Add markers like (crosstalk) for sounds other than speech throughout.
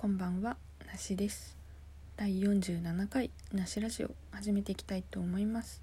こんばんはなしです。第47回なしラジオ始めていきたいと思います。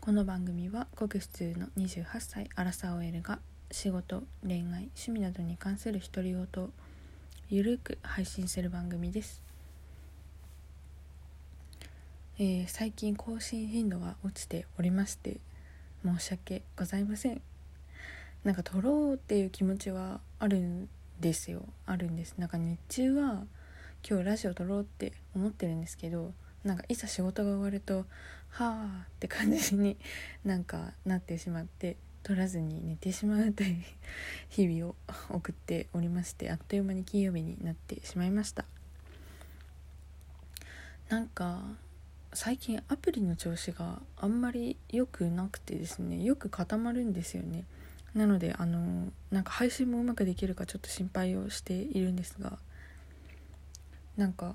この番組はごく普通の28歳アラサー OL が仕事恋愛趣味などに関する独り言をゆるく配信する番組です。えー、最近更新頻度が落ちておりまして申し訳ございません。なんか撮ろうっていう気持ちはあるんですよ。あるんです。なんか日中は今日ラジオ撮ろうって思ってるんですけどなんかいざ仕事が終わるとはあって感じに (laughs) なんかなってしまって撮らずに寝てしまうという (laughs) 日々を送っておりましてあっという間に金曜日になってしまいました。なんか最近アプリの調子があんまり良くなくてですねよく固まるんですよね。なのであのなんか配信もうまくできるかちょっと心配をしているんですがなんか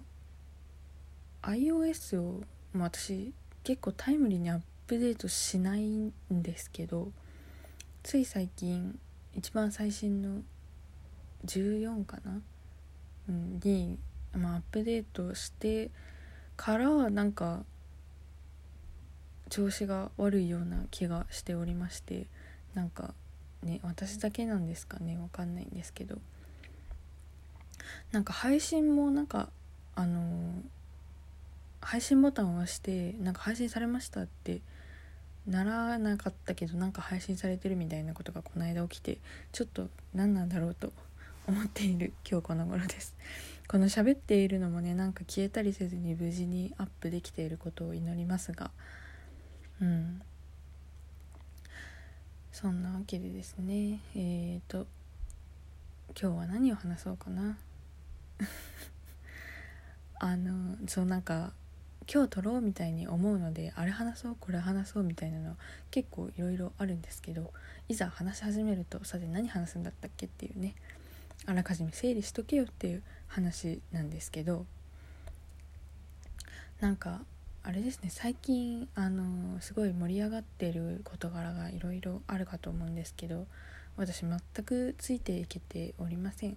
iOS を、まあ、私結構タイムリーにアップデートしないんですけどつい最近一番最新の14かな、うん、に、まあ、アップデートしてからはなんか調子が悪いような気がしておりましてなんかね私だけなんですかねわかんないんですけど。なんか配信もなんかあの、配信ボタンを押してなんか配信されましたってならなかったけどなんか配信されてるみたいなことがこの間起きてちょっと何なんだろうと思っている今日この頃です。この喋っているのもねなんか消えたりせずに無事にアップできていることを祈りますがうん。そんなわけでですねえーと今日は何を話そうかな？(laughs) あのそうなんか今日撮ろうみたいに思うのであれ話そうこれ話そうみたいなの結構いろいろあるんですけどいざ話し始めるとさて何話すんだったっけっていうねあらかじめ整理しとけよっていう話なんですけどなんかあれですね最近あのすごい盛り上がってる事柄がいろいろあるかと思うんですけど私全くついていけておりません、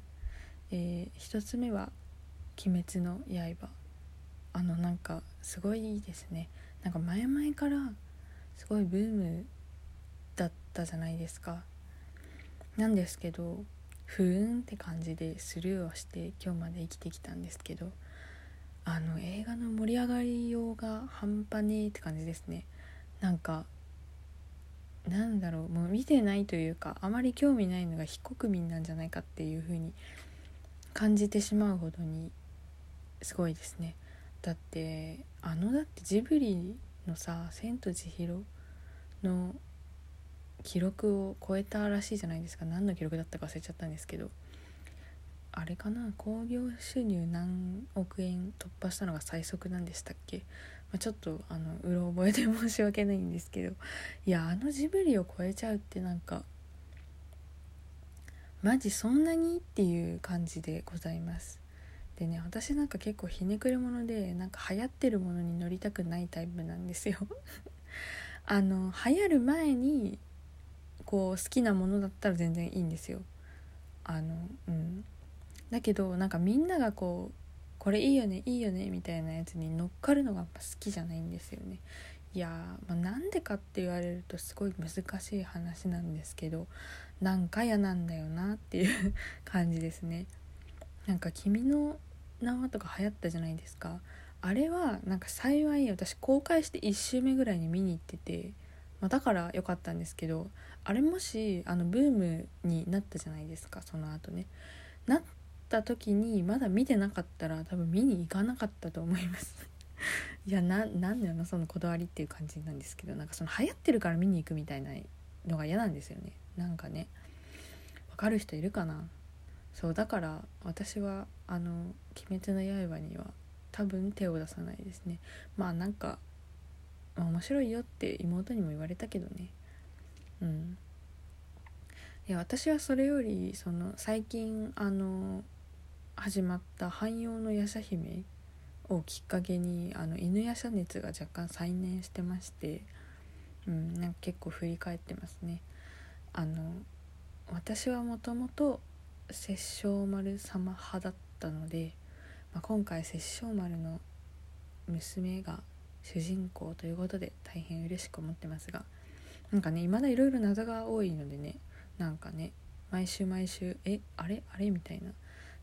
えー、一つ目は「鬼滅の刃」あのなんかすごいいいですね。なんか前々からすごいブームだったじゃないですか。なんですけどふーんって感じでスルーをして今日まで生きてきたんですけどあの映画の盛り上がりようが半端ねえって感じですね。なんかなんだろうもう見てないというかあまり興味ないのが非国民なんじゃないかっていう風に感じてしまうほどにすごいですね。だってあのだってジブリのさ「千と千尋」の記録を超えたらしいじゃないですか。何の記録だったか忘れちゃったんですけど。あれかな？興行収入何億円突破したのが最速なんでしたっけ、まあ、ちょっとあのうろ覚えで申し訳ないんですけど。いやあのジブリを超えちゃうってなんかマジそんなに？っていう感じでございます。でね私なんか結構ひねくれ者でなんか流行ってるものに乗りたくないタイプなんですよ。(laughs) あの流行る前にこう好きなものだったら全然いいんですよ。あのうん。だけどなんかみんながこうこれいいよねいいよねみたいなやつに乗っかるのがやっぱ好きじゃないんですよね。いやー、まあ、なんでかって言われるとすごい難しい話なんですけどなんか嫌なんだよなっていう (laughs) 感じですね。なんか「君の名は」とか流行ったじゃないですか。あれはなんか幸い私公開して1周目ぐらいに見に行ってて、まあ、だから良かったんですけどあれもしあのブームになったじゃないですかその後ね。なっった時にまだ見てなかったら多分見に行かなかったと思います。(laughs) いやななんだよなそのこだわりっていう感じなんですけどなんかその流行ってるから見に行くみたいなのが嫌なんですよね。なんかね。わかる人いるかな？そうだから私はあの「鬼滅の刃」には多分手を出さないですね。まあなんか、まあ、面白いよって妹にも言われたけどね。うん。いや私はそれよりその最近あの始まった汎用の夜叉姫をきっかけにあの犬夜叉熱が若干再燃してまして、うん、なんか結構振り返ってますね。あの私はもともと殺生丸様派だったのでまあ、今回殺生丸の娘が主人公ということで大変嬉しく思ってますがなんかね未だいろいろ謎が多いのでねなんかね毎週毎週えあれ？あれ？みたいな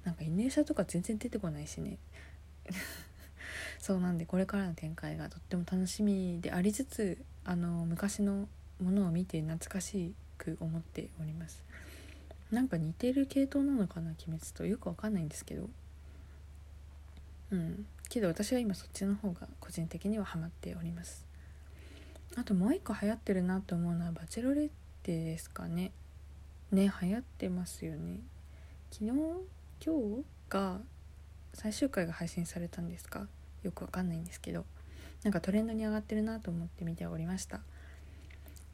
なんか犬舎とか全然出てこないしね。(laughs) そうなんでこれからの展開がとっても楽しみでありつつあの昔のものを見て懐かしく思っております。なんか似てる系統なのかな鬼滅と。よくわかんないんですけど。うん。けど私は今そっちの方が個人的にはハマっております。あともう一個流行ってるなと思うのはバチェロレッテですかね。ね流行ってますよね。昨日今日が最終回が配信されたんですか？よくわかんないんですけど。なんかトレンドに上がってるなと思って見ておりました。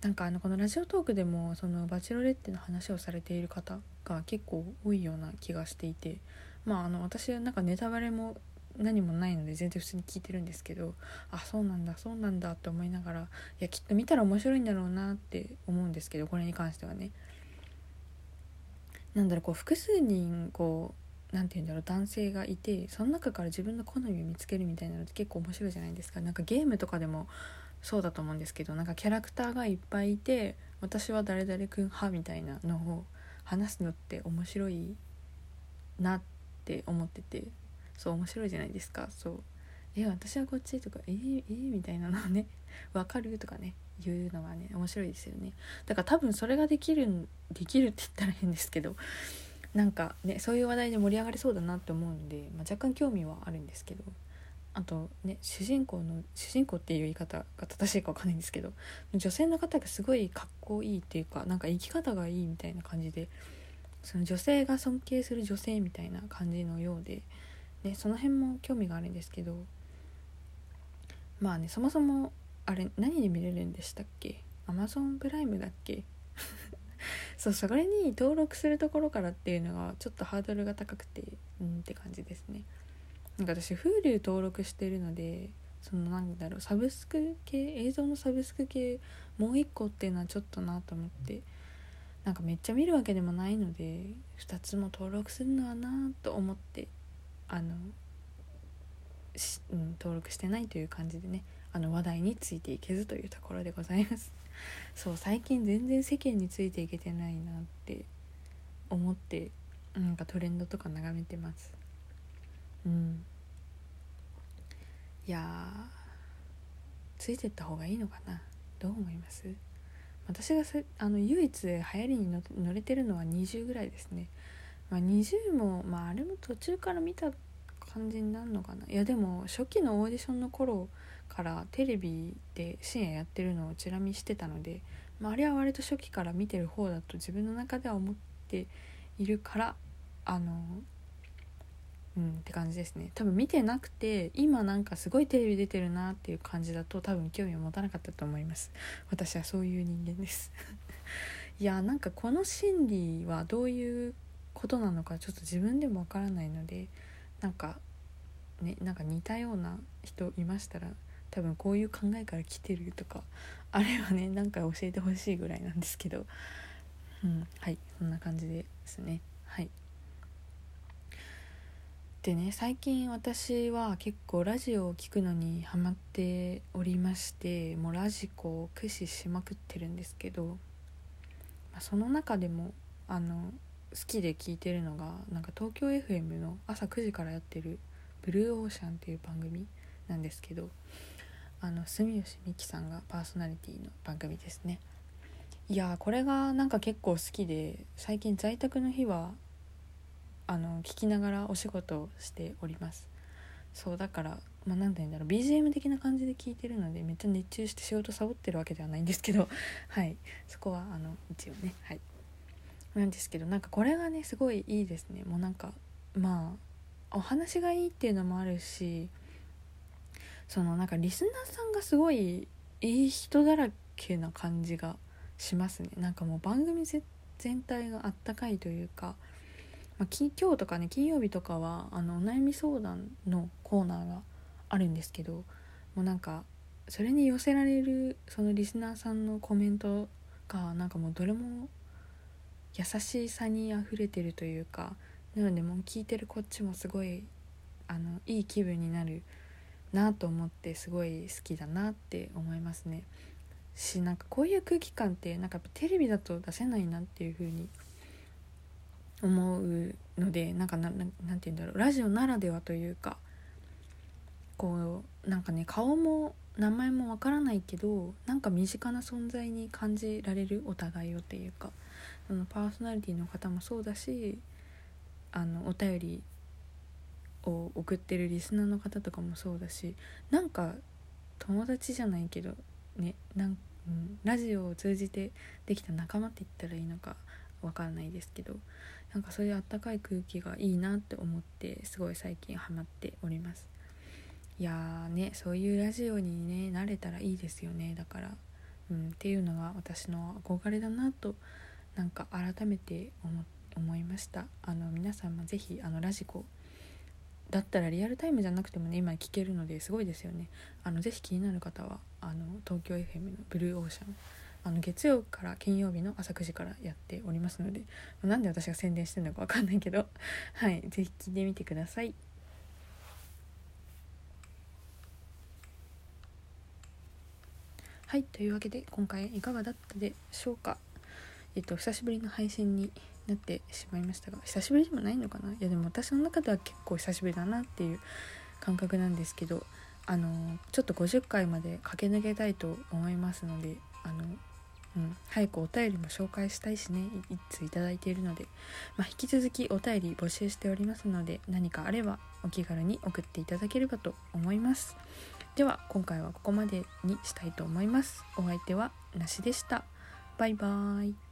なんかあのこのラジオトークでもそのバチロレッテの話をされている方が結構多いような気がしていて。まああの私はなんかネタバレも何もないので全然普通に聞いてるんですけど。あそうなんだそうなんだって思いながらいやきっと見たら面白いんだろうなって思うんですけどこれに関してはね。なんだろうこう複数人こう何て言うんだろう男性がいてその中から自分の好みを見つけるみたいなのって結構面白いじゃないですか。なんかゲームとかでもそうだと思うんですけどなんかキャラクターがいっぱいいて私は誰々君派みたいなのを話すのって面白いなって思っててそう面白いじゃないですか。そう。え私はこっちとかえー、えー、みたいなのね。分かる？とかね。言うのはね面白いですよね。だから多分それができるできるって言ったら変ですけどなんかねそういう話題で盛り上がりそうだなって思うんで、まあ、若干興味はあるんですけどあとね主人公の主人公っていう言い方が正しいか分かんないんですけど女性の方がすごいかっこいいっていうかなんか生き方がいいみたいな感じでその女性が尊敬する女性みたいな感じのようで、ね、その辺も興味があるんですけどまあねそもそもあれ何で見れるんでしたっけ？アマゾンプライムだっけ？(laughs) そうそれに登録するところからっていうのがちょっとハードルが高くてうんって感じですね。なんか私 Hulu 登録してるのでそのなんだろうサブスク系映像のサブスク系もう一個っていうのはちょっとなと思ってなんかめっちゃ見るわけでもないので2つも登録するのはなと思ってあの、うん、登録してないという感じでね。あの話題についていけずというところでございます。(laughs) そう最近全然世間についていけてないなって思ってなんかトレンドとか眺めてます。うん。いやついてった方がいいのかな。どう思います？私があの唯一流行りに乗れてるのは20ぐらいですね、まあ、20もまああれも途中から見た感じになるのかな。いやでも初期のオーディションの頃からテレビで深夜やってるのをチラ見してたので、まあ、あれは割と初期から見てる方だと自分の中では思っているからあのうんって感じですね。多分見てなくて今なんかすごいテレビ出てるなっていう感じだと多分興味を持たなかったと思います。私はそういう人間です。(laughs) いやなんかこの心理はどういうことなのかちょっと自分でもわからないのでなんかねなんか似たような人いましたら多分こういう考えから来てるとかあれはねなんか教えてほしいぐらいなんですけど。うんはいそんな感じですね。はい。でね最近私は結構ラジオを聴くのにハマっておりましてもうラジコを駆使しまくってるんですけど、まあ、その中でもあの好きで聞いてるのがなんか東京 FM の朝9時からやってる「ブルーオーシャン」っていう番組なんですけどあの住吉美紀さんがパーソナリティの番組ですね。いやこれがなんか結構好きで最近在宅の日はあの聞きながらお仕事をしております。そうだからまあ何て言うんだろう BGM 的な感じで聞いてるのでめっちゃ熱中して仕事サボってるわけではないんですけど (laughs) はい。そこはあの一応ねはい。なんですけどなんかこれがねすごいいいですね。もうなんかまあお話がいいっていうのもあるしそのなんかリスナーさんがすごいいい人だらけな感じがしますね。なんかもう番組全体があったかいというか、まあ、今日とかね金曜日とかはあのお悩み相談のコーナーがあるんですけどもうなんかそれに寄せられるそのリスナーさんのコメントがなんかもうどれも優しさにあふれてるというかなのでもう聞いてるこっちもすごいあのいい気分になるなと思ってすごい好きだなって思いますね。しなんかこういう空気感ってなんかテレビだと出せないなっていう風に思うのでなんかななんて言うんだろうラジオならではというかこうなんかね顔も名前もわからないけどなんか身近な存在に感じられるお互いをっていうかそのパーソナリティの方もそうだしあのお便りを送ってるリスナーの方とかもそうだしなんか友達じゃないけどねなん、うん、ラジオを通じてできた仲間って言ったらいいのかわからないですけどなんかそういうあったかい空気がいいなって思ってすごい最近ハマっております。いやねそういうラジオにね慣れたらいいですよね。だから、うん、っていうのが私の憧れだなとなんか改めて思思いました。あの皆さんも是非あのラジコだったらリアルタイムじゃなくてもね今聞けるのですごいですよね。あのぜひ気になる方はあの東京 FM のブルーオーシャンあの月曜から金曜日の朝9時からやっておりますのでなんで私が宣伝してるのか分かんないけど (laughs) はいぜひ聞いてみてください。はいというわけで今回いかがだったでしょうか。えっと久しぶりの配信になってしまいましたが久しぶりでもないのかな？いやでも私の中では結構久しぶりだなっていう感覚なんですけどあのちょっと50回まで駆け抜けたいと思いますのであの、うん、早くお便りも紹介したいしねいついいているので、まあ、引き続きお便り募集しておりますので何かあればお気軽に送っていただければと思います。では今回はここまでにしたいと思います。お相手はなしでした。バイバーイ。